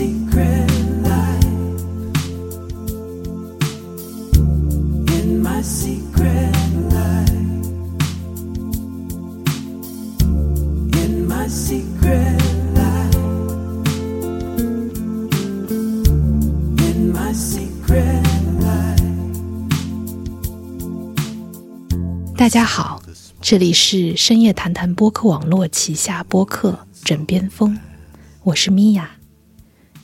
secret life. In my secret life. In my secret life. In my secret life. 大家好，这里是深夜谈谈播客网络旗下播客《枕边风》，我是米娅。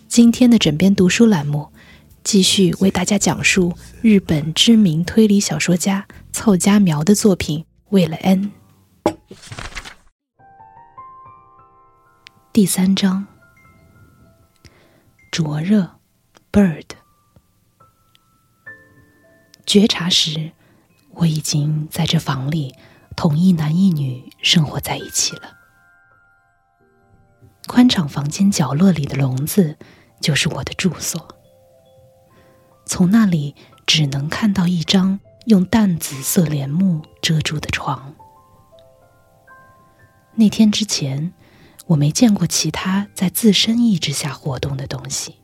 今天的枕边读书栏目，继续为大家讲述日本知名推理小说家凑佳苗的作品《为了 N》第三章。灼热，Bird。觉察时，我已经在这房里同一男一女生活在一起了。宽敞房间角落里的笼子就是我的住所，从那里只能看到一张用淡紫色帘幕遮住的床。那天之前，我没见过其他在自身意志下活动的东西，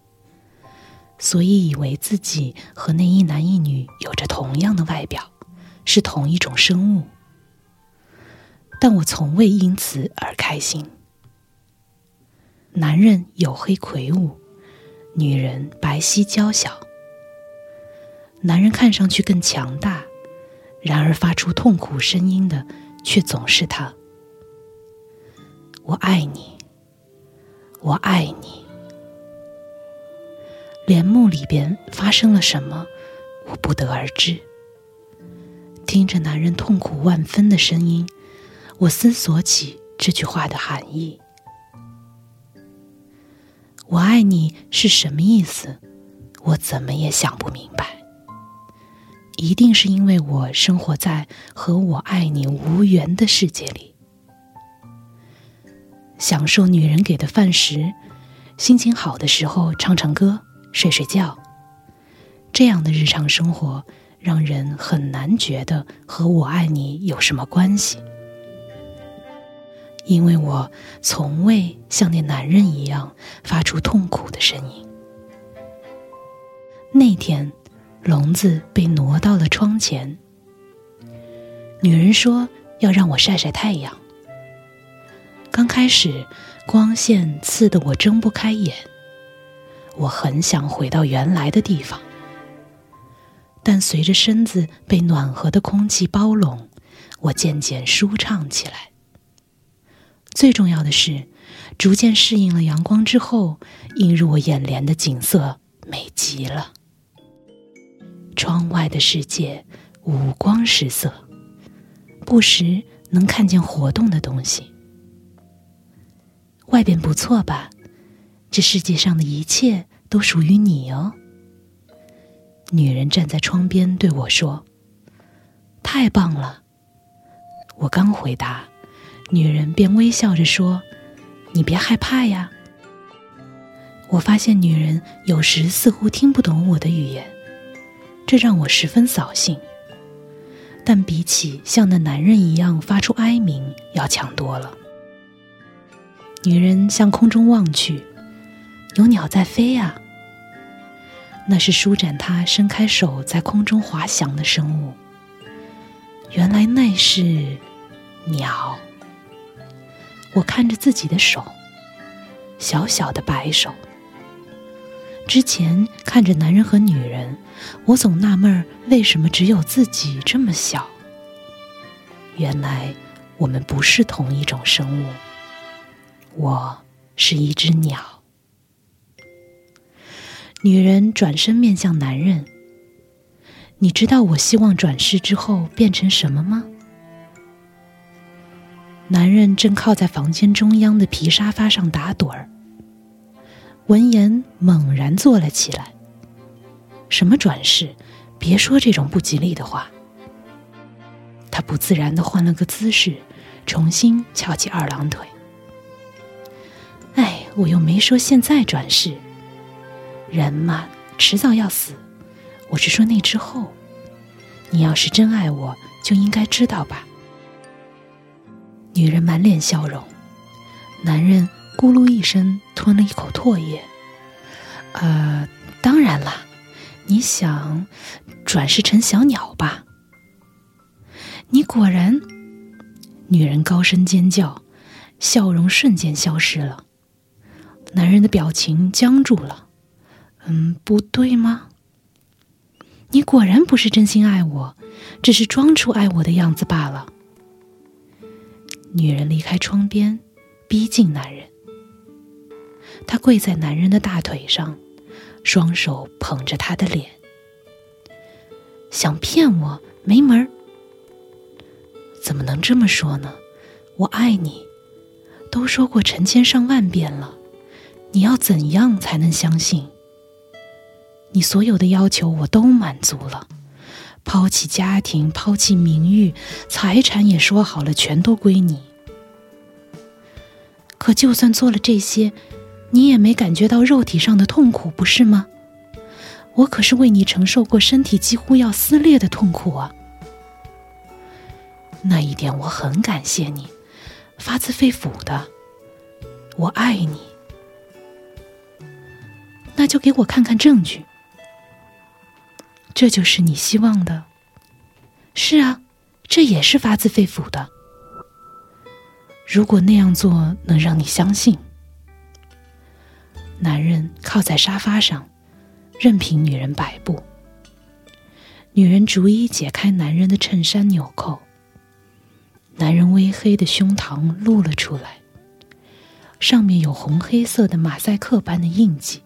所以以为自己和那一男一女有着同样的外表，是同一种生物。但我从未因此而开心。男人黝黑魁梧，女人白皙娇小。男人看上去更强大，然而发出痛苦声音的却总是他。我爱你，我爱你。帘幕里边发生了什么，我不得而知。听着男人痛苦万分的声音，我思索起这句话的含义。我爱你是什么意思？我怎么也想不明白。一定是因为我生活在和我爱你无缘的世界里，享受女人给的饭食，心情好的时候唱唱歌、睡睡觉。这样的日常生活让人很难觉得和我爱你有什么关系。因为我从未像那男人一样发出痛苦的声音。那天，笼子被挪到了窗前。女人说要让我晒晒太阳。刚开始，光线刺得我睁不开眼，我很想回到原来的地方。但随着身子被暖和的空气包拢，我渐渐舒畅起来。最重要的是，逐渐适应了阳光之后，映入我眼帘的景色美极了。窗外的世界五光十色，不时能看见活动的东西。外边不错吧？这世界上的一切都属于你哦。女人站在窗边对我说：“太棒了。”我刚回答。女人便微笑着说：“你别害怕呀。”我发现女人有时似乎听不懂我的语言，这让我十分扫兴。但比起像那男人一样发出哀鸣，要强多了。女人向空中望去，有鸟在飞呀。那是舒展它伸开手在空中滑翔的生物。原来那是鸟。我看着自己的手，小小的白手。之前看着男人和女人，我总纳闷儿为什么只有自己这么小。原来我们不是同一种生物。我是一只鸟。女人转身面向男人：“你知道我希望转世之后变成什么吗？”男人正靠在房间中央的皮沙发上打盹儿，闻言猛然坐了起来。什么转世？别说这种不吉利的话。他不自然的换了个姿势，重新翘起二郎腿。哎，我又没说现在转世。人嘛，迟早要死。我是说那之后。你要是真爱我，就应该知道吧。女人满脸笑容，男人咕噜一声吞了一口唾液，呃，当然啦，你想转世成小鸟吧？你果然，女人高声尖叫，笑容瞬间消失了，男人的表情僵住了。嗯，不对吗？你果然不是真心爱我，只是装出爱我的样子罢了。女人离开窗边，逼近男人。她跪在男人的大腿上，双手捧着他的脸，想骗我没门儿。怎么能这么说呢？我爱你，都说过成千上万遍了，你要怎样才能相信？你所有的要求我都满足了，抛弃家庭，抛弃名誉，财产也说好了，全都归你。可就算做了这些，你也没感觉到肉体上的痛苦，不是吗？我可是为你承受过身体几乎要撕裂的痛苦啊！那一点我很感谢你，发自肺腑的，我爱你。那就给我看看证据。这就是你希望的？是啊，这也是发自肺腑的。如果那样做能让你相信，男人靠在沙发上，任凭女人摆布。女人逐一解开男人的衬衫纽扣，男人微黑的胸膛露了出来，上面有红黑色的马赛克般的印记。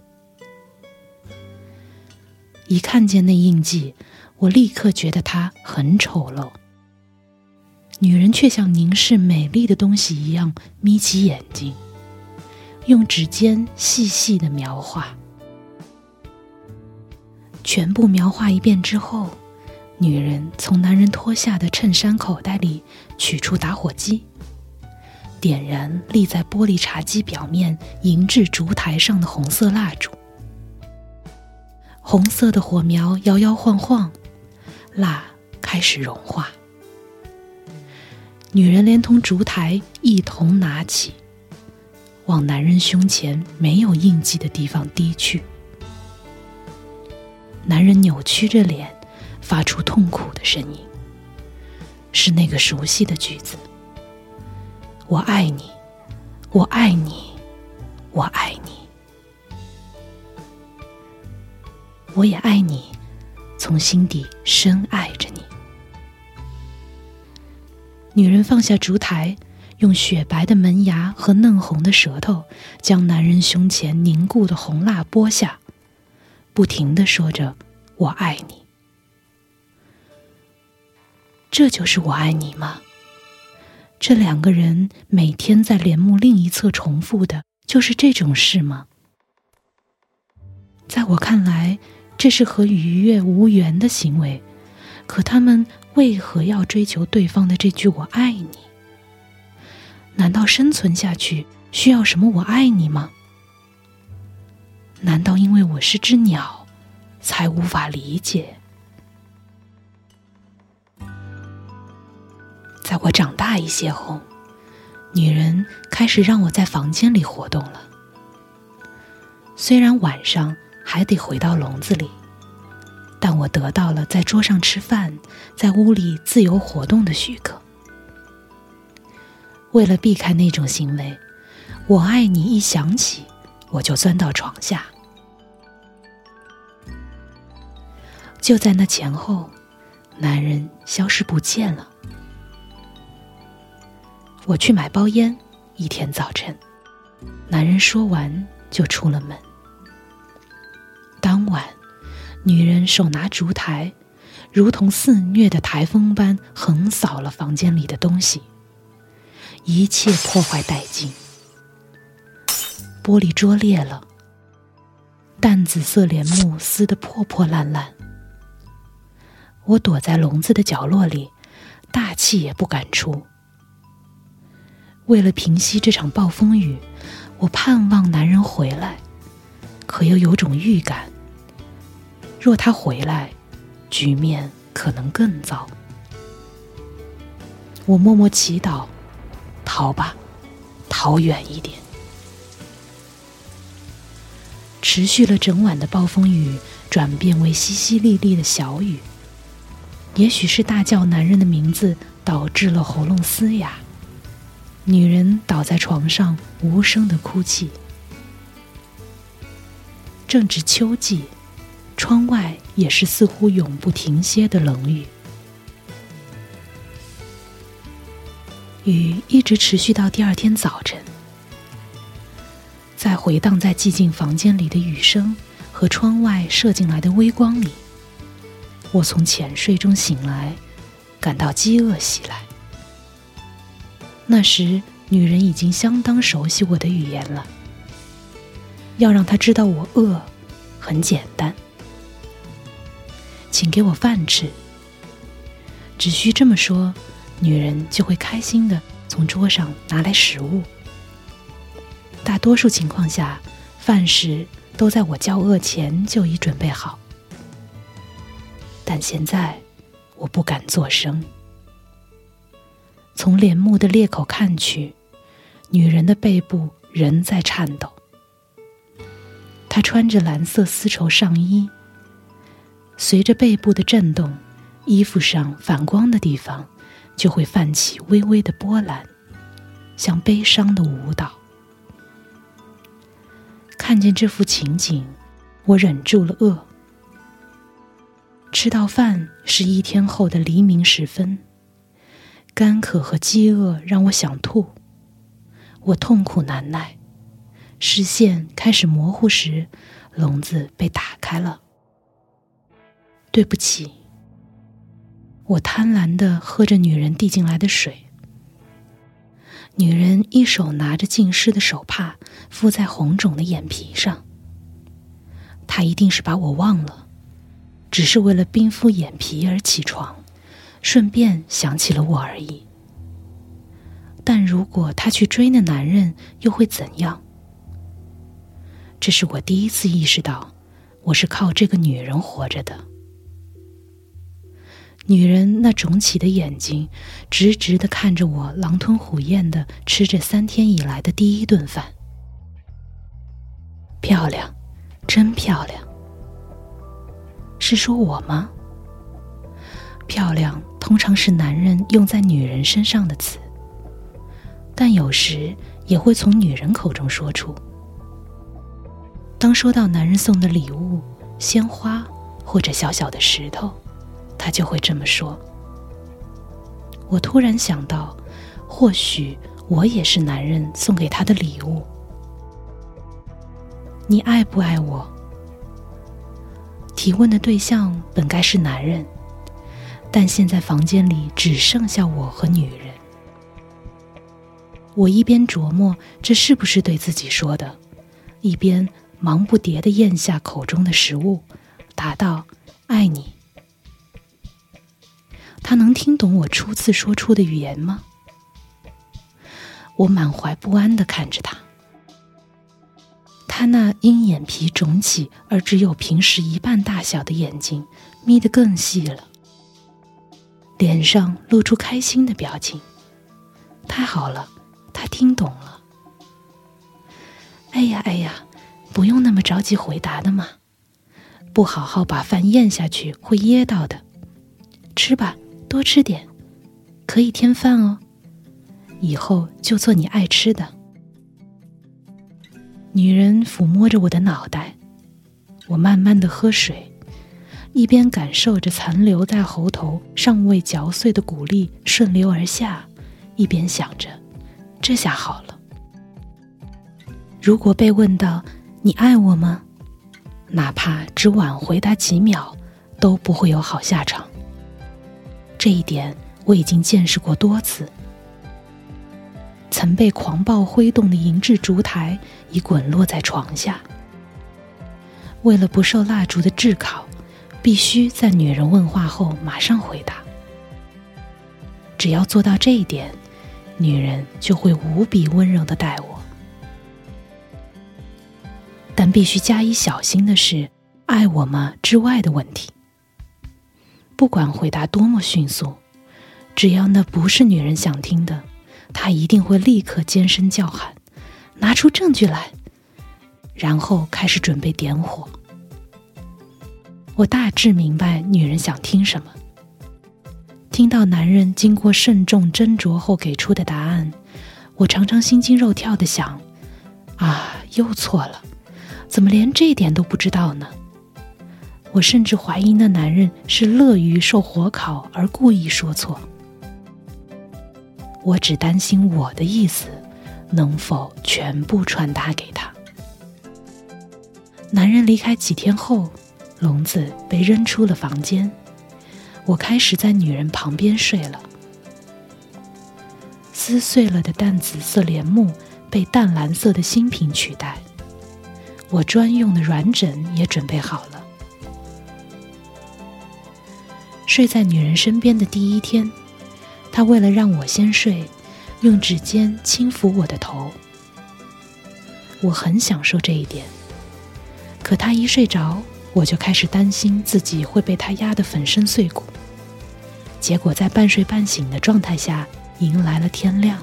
一看见那印记，我立刻觉得它很丑陋。女人却像凝视美丽的东西一样眯起眼睛，用指尖细细的描画。全部描画一遍之后，女人从男人脱下的衬衫口袋里取出打火机，点燃立在玻璃茶几表面银质烛台上的红色蜡烛。红色的火苗摇摇晃晃，蜡开始融化。女人连同烛台一同拿起，往男人胸前没有印记的地方滴去。男人扭曲着脸，发出痛苦的声音，是那个熟悉的句子：“我爱你，我爱你，我爱你。”我也爱你，从心底深爱着你。女人放下烛台，用雪白的门牙和嫩红的舌头将男人胸前凝固的红蜡剥下，不停的说着“我爱你”。这就是我爱你吗？这两个人每天在帘幕另一侧重复的，就是这种事吗？在我看来。这是和愉悦无缘的行为，可他们为何要追求对方的这句“我爱你”？难道生存下去需要什么“我爱你”吗？难道因为我是只鸟，才无法理解？在我长大一些后，女人开始让我在房间里活动了，虽然晚上。还得回到笼子里，但我得到了在桌上吃饭、在屋里自由活动的许可。为了避开那种行为，我爱你一想起，我就钻到床下。就在那前后，男人消失不见了。我去买包烟，一天早晨，男人说完就出了门。当晚，女人手拿烛台，如同肆虐的台风般横扫了房间里的东西，一切破坏殆尽。玻璃桌裂了，淡紫色帘幕撕得破破烂烂。我躲在笼子的角落里，大气也不敢出。为了平息这场暴风雨，我盼望男人回来，可又有种预感。若他回来，局面可能更糟。我默默祈祷，逃吧，逃远一点。持续了整晚的暴风雨转变为淅淅沥沥的小雨。也许是大叫男人的名字导致了喉咙嘶哑，女人倒在床上无声的哭泣。正值秋季，窗外也是似乎永不停歇的冷雨，雨一直持续到第二天早晨。在回荡在寂静房间里的雨声和窗外射进来的微光里，我从浅睡中醒来，感到饥饿袭来。那时，女人已经相当熟悉我的语言了。要让她知道我饿，很简单，请给我饭吃。只需这么说，女人就会开心的从桌上拿来食物。大多数情况下，饭食都在我叫饿前就已准备好。但现在，我不敢作声。从帘幕的裂口看去，女人的背部仍在颤抖。她穿着蓝色丝绸上衣，随着背部的震动，衣服上反光的地方就会泛起微微的波澜，像悲伤的舞蹈。看见这幅情景，我忍住了饿。吃到饭是一天后的黎明时分，干渴和饥饿让我想吐，我痛苦难耐，视线开始模糊时，笼子被打开了。对不起，我贪婪的喝着女人递进来的水。女人一手拿着浸湿的手帕敷在红肿的眼皮上，她一定是把我忘了，只是为了冰敷眼皮而起床，顺便想起了我而已。但如果她去追那男人，又会怎样？这是我第一次意识到，我是靠这个女人活着的。女人那肿起的眼睛，直直的看着我，狼吞虎咽的吃着三天以来的第一顿饭。漂亮，真漂亮。是说我吗？漂亮通常是男人用在女人身上的词，但有时也会从女人口中说出。当收到男人送的礼物，鲜花或者小小的石头。他就会这么说。我突然想到，或许我也是男人送给他的礼物。你爱不爱我？提问的对象本该是男人，但现在房间里只剩下我和女人。我一边琢磨这是不是对自己说的，一边忙不迭的咽下口中的食物，答道：“爱你。”他能听懂我初次说出的语言吗？我满怀不安的看着他，他那因眼皮肿起而只有平时一半大小的眼睛眯得更细了，脸上露出开心的表情。太好了，他听懂了。哎呀哎呀，不用那么着急回答的嘛，不好好把饭咽下去会噎到的，吃吧。多吃点，可以添饭哦。以后就做你爱吃的。女人抚摸着我的脑袋，我慢慢的喝水，一边感受着残留在喉头尚未嚼碎的谷粒顺流而下，一边想着：这下好了。如果被问到你爱我吗，哪怕只晚回答几秒，都不会有好下场。这一点我已经见识过多次。曾被狂暴挥动的银质烛台已滚落在床下。为了不受蜡烛的炙烤，必须在女人问话后马上回答。只要做到这一点，女人就会无比温柔的待我。但必须加以小心的是，爱我吗之外的问题。不管回答多么迅速，只要那不是女人想听的，他一定会立刻尖声叫喊：“拿出证据来！”然后开始准备点火。我大致明白女人想听什么。听到男人经过慎重斟酌后给出的答案，我常常心惊肉跳的想：啊，又错了，怎么连这点都不知道呢？我甚至怀疑那男人是乐于受火烤而故意说错。我只担心我的意思能否全部传达给他。男人离开几天后，笼子被扔出了房间。我开始在女人旁边睡了。撕碎了的淡紫色帘幕被淡蓝色的新品取代。我专用的软枕也准备好了。睡在女人身边的第一天，她为了让我先睡，用指尖轻抚我的头。我很享受这一点。可她一睡着，我就开始担心自己会被她压得粉身碎骨。结果在半睡半醒的状态下，迎来了天亮。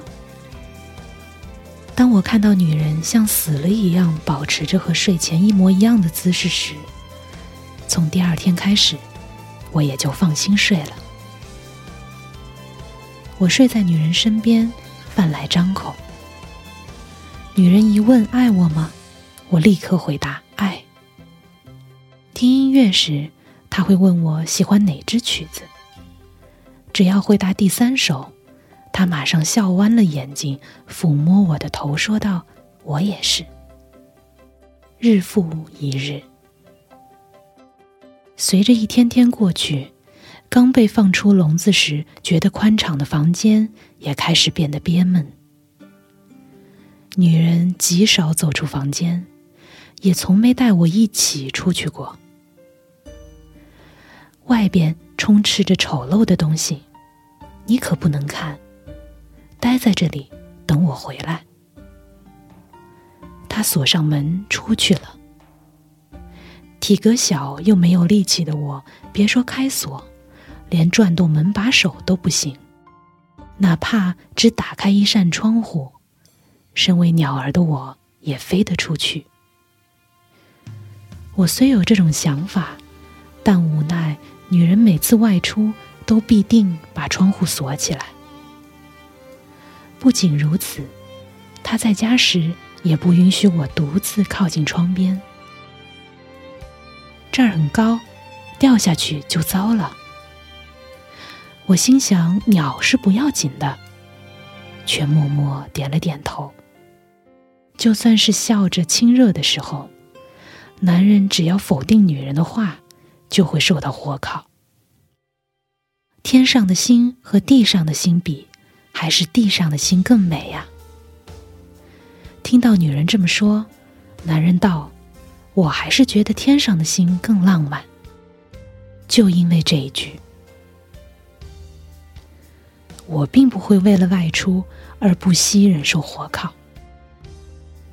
当我看到女人像死了一样保持着和睡前一模一样的姿势时，从第二天开始，我也就放心睡了。我睡在女人身边，饭来张口。女人一问爱我吗？我立刻回答爱。听音乐时，她会问我喜欢哪支曲子。只要回答第三首，他马上笑弯了眼睛，抚摸我的头，说道：“我也是。”日复一日，随着一天天过去，刚被放出笼子时觉得宽敞的房间也开始变得憋闷。女人极少走出房间，也从没带我一起出去过。外边。充斥着丑陋的东西，你可不能看。待在这里，等我回来。他锁上门出去了。体格小又没有力气的我，别说开锁，连转动门把手都不行。哪怕只打开一扇窗户，身为鸟儿的我也飞得出去。我虽有这种想法，但无奈。女人每次外出都必定把窗户锁起来。不仅如此，她在家时也不允许我独自靠近窗边。这儿很高，掉下去就糟了。我心想，鸟是不要紧的，却默默点了点头。就算是笑着亲热的时候，男人只要否定女人的话。就会受到火烤。天上的星和地上的星比，还是地上的星更美呀？听到女人这么说，男人道：“我还是觉得天上的星更浪漫。”就因为这一句，我并不会为了外出而不惜忍受火烤。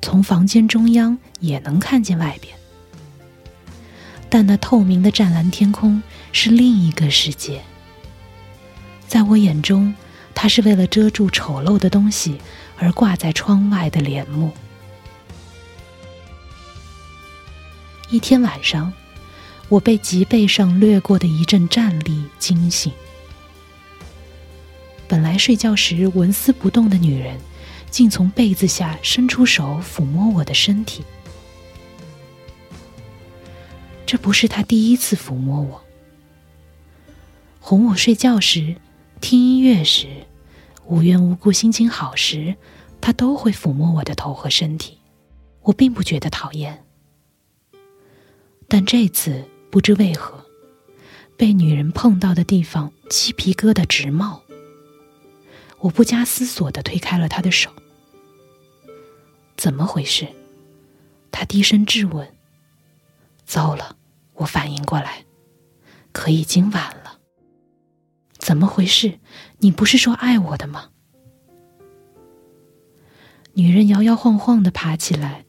从房间中央也能看见外边。但那透明的湛蓝天空是另一个世界，在我眼中，它是为了遮住丑陋的东西而挂在窗外的帘幕。一天晚上，我被脊背上掠过的一阵战栗惊醒。本来睡觉时纹丝不动的女人，竟从被子下伸出手抚摸我的身体。这不是他第一次抚摸我，哄我睡觉时、听音乐时、无缘无故心情好时，他都会抚摸我的头和身体。我并不觉得讨厌，但这次不知为何，被女人碰到的地方鸡皮疙瘩直冒。我不加思索的推开了他的手。怎么回事？他低声质问。糟了。我反应过来，可已经晚了。怎么回事？你不是说爱我的吗？女人摇摇晃晃的爬起来，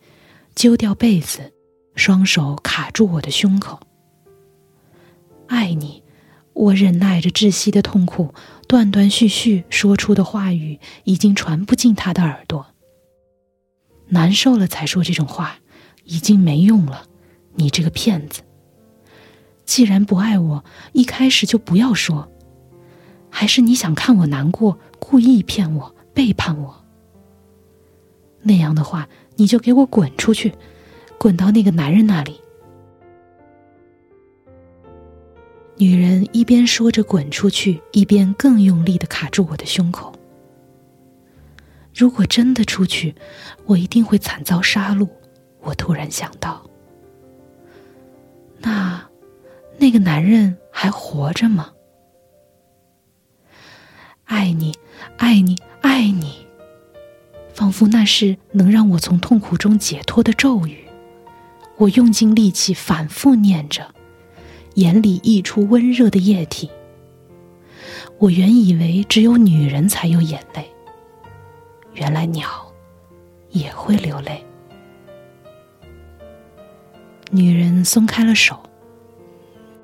揪掉被子，双手卡住我的胸口。爱你，我忍耐着窒息的痛苦，断断续续说出的话语已经传不进他的耳朵。难受了才说这种话，已经没用了，你这个骗子！既然不爱我，一开始就不要说。还是你想看我难过，故意骗我、背叛我？那样的话，你就给我滚出去，滚到那个男人那里。女人一边说着“滚出去”，一边更用力的卡住我的胸口。如果真的出去，我一定会惨遭杀戮。我突然想到，那那个男人还活着吗？爱你，爱你，爱你，仿佛那是能让我从痛苦中解脱的咒语。我用尽力气反复念着，眼里溢出温热的液体。我原以为只有女人才有眼泪。原来鸟也会流泪。女人松开了手。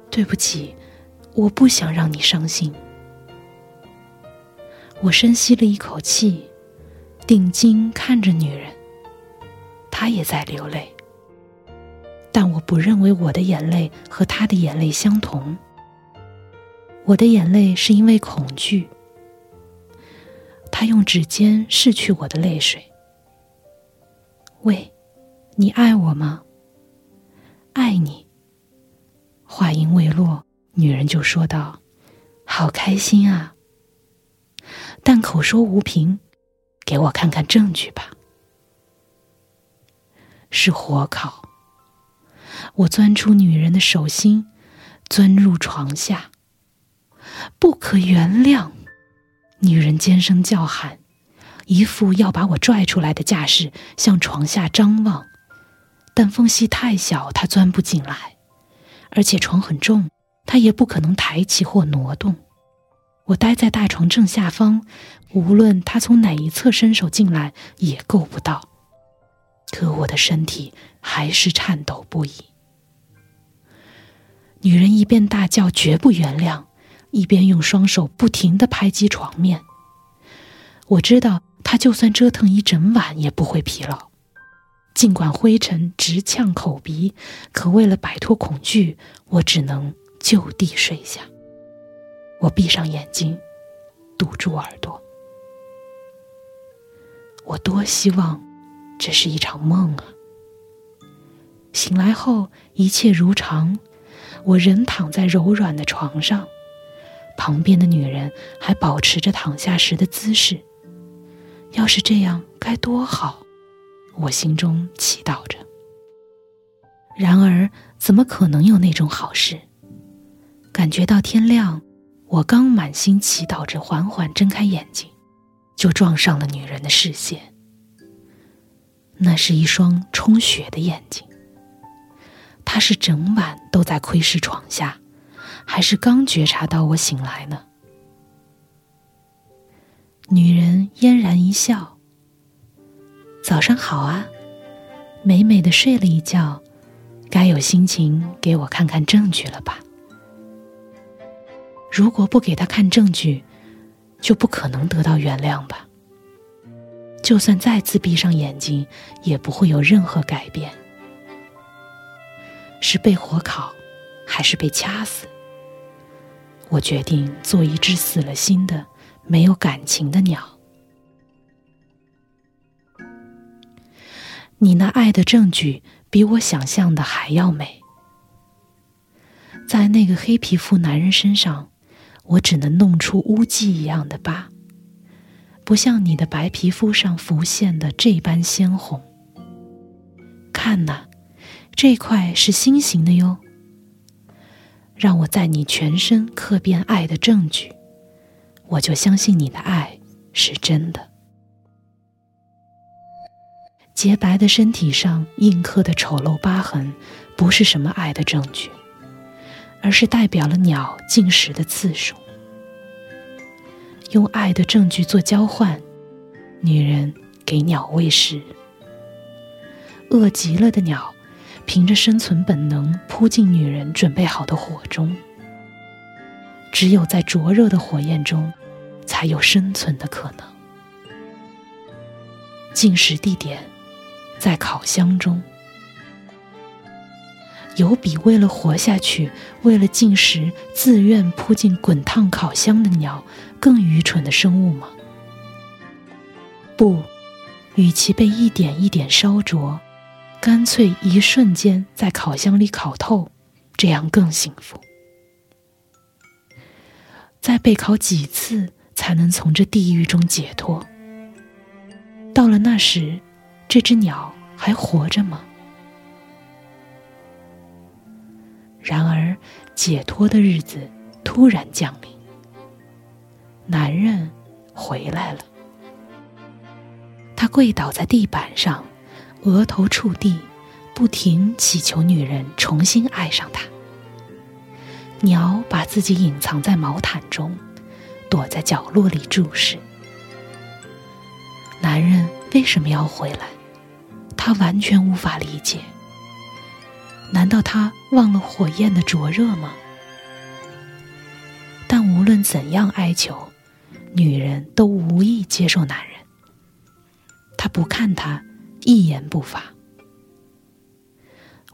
对不起，我不想让你伤心。我深吸了一口气，定睛看着女人，她也在流泪。但我不认为我的眼泪和她的眼泪相同。我的眼泪是因为恐惧。他用指尖拭去我的泪水。喂，你爱我吗？爱你。话音未落，女人就说道：“好开心啊！”但口说无凭，给我看看证据吧。是火烤。我钻出女人的手心，钻入床下。不可原谅。女人尖声叫喊，一副要把我拽出来的架势，向床下张望。但缝隙太小，她钻不进来，而且床很重，她也不可能抬起或挪动。我待在大床正下方，无论她从哪一侧伸手进来，也够不到。可我的身体还是颤抖不已。女人一边大叫“绝不原谅”。一边用双手不停的拍击床面，我知道他就算折腾一整晚也不会疲劳。尽管灰尘直呛口鼻，可为了摆脱恐惧，我只能就地睡下。我闭上眼睛，堵住耳朵。我多希望这是一场梦啊！醒来后一切如常，我仍躺在柔软的床上。旁边的女人还保持着躺下时的姿势，要是这样该多好！我心中祈祷着。然而，怎么可能有那种好事？感觉到天亮，我刚满心祈祷着，缓缓睁开眼睛，就撞上了女人的视线。那是一双充血的眼睛。他是整晚都在窥视床下。还是刚觉察到我醒来呢。女人嫣然一笑：“早上好啊，美美的睡了一觉，该有心情给我看看证据了吧？如果不给他看证据，就不可能得到原谅吧？就算再次闭上眼睛，也不会有任何改变。是被火烤，还是被掐死？”我决定做一只死了心的、没有感情的鸟。你那爱的证据比我想象的还要美。在那个黑皮肤男人身上，我只能弄出污迹一样的疤，不像你的白皮肤上浮现的这般鲜红。看呐，这块是心形的哟。让我在你全身刻遍爱的证据，我就相信你的爱是真的。洁白的身体上印刻的丑陋疤痕，不是什么爱的证据，而是代表了鸟进食的次数。用爱的证据做交换，女人给鸟喂食，饿极了的鸟。凭着生存本能扑进女人准备好的火中，只有在灼热的火焰中，才有生存的可能。进食地点在烤箱中，有比为了活下去、为了进食自愿扑进滚烫烤箱的鸟更愚蠢的生物吗？不，与其被一点一点烧灼，干脆一瞬间在烤箱里烤透，这样更幸福。再被烤几次，才能从这地狱中解脱？到了那时，这只鸟还活着吗？然而，解脱的日子突然降临。男人回来了，他跪倒在地板上，额头触地，不停祈求女人重新爱上他。鸟把自己隐藏在毛毯中，躲在角落里注视。男人为什么要回来？他完全无法理解。难道他忘了火焰的灼热吗？但无论怎样哀求，女人都无意接受男人。他不看他，一言不发。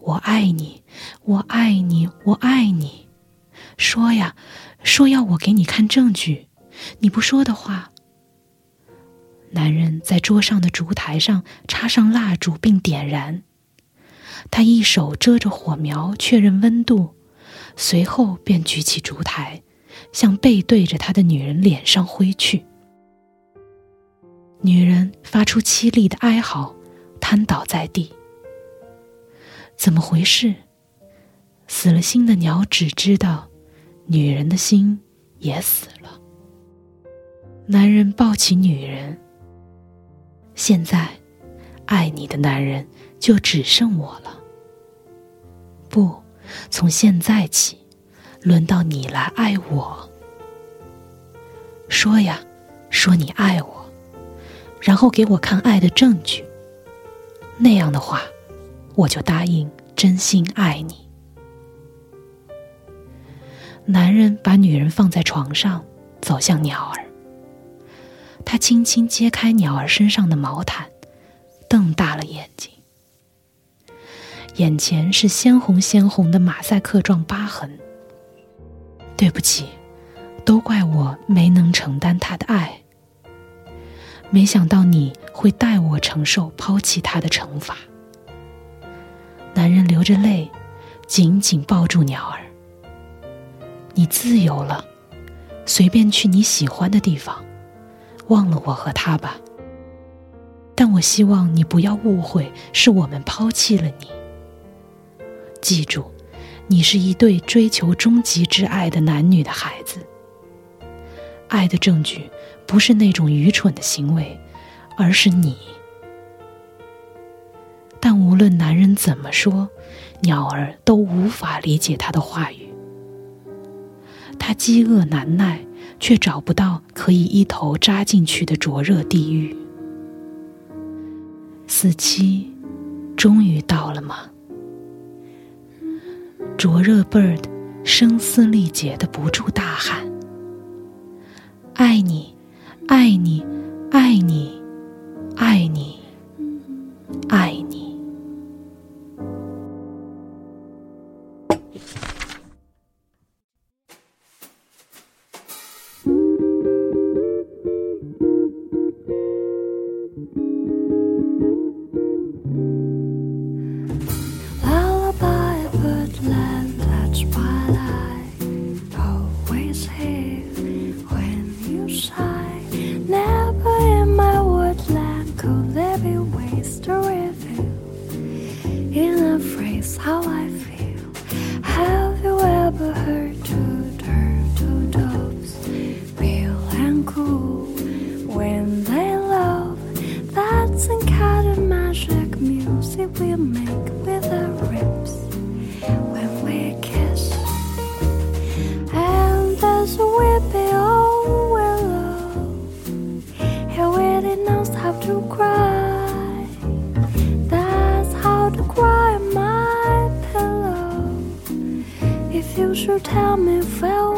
我爱你，我爱你，我爱你。说呀，说要我给你看证据，你不说的话。男人在桌上的烛台上插上蜡烛并点燃，他一手遮着火苗确认温度，随后便举起烛台，向背对着他的女人脸上挥去。女人发出凄厉的哀嚎，瘫倒在地。怎么回事？死了心的鸟只知道。女人的心也死了。男人抱起女人。现在，爱你的男人就只剩我了。不，从现在起，轮到你来爱我。说呀，说你爱我，然后给我看爱的证据。那样的话，我就答应真心爱你。男人把女人放在床上，走向鸟儿。他轻轻揭开鸟儿身上的毛毯，瞪大了眼睛。眼前是鲜红鲜红的马赛克状疤痕。对不起，都怪我没能承担他的爱。没想到你会代我承受抛弃他的惩罚。男人流着泪，紧紧抱住鸟儿。你自由了，随便去你喜欢的地方，忘了我和他吧。但我希望你不要误会，是我们抛弃了你。记住，你是一对追求终极之爱的男女的孩子。爱的证据不是那种愚蠢的行为，而是你。但无论男人怎么说，鸟儿都无法理解他的话语。他饥饿难耐，却找不到可以一头扎进去的灼热地狱。死期终于到了吗？灼热 bird 声嘶力竭的不住大喊：“爱你，爱你，爱你，爱你，爱你。” is how I feel. Have you ever heard should tell me fell.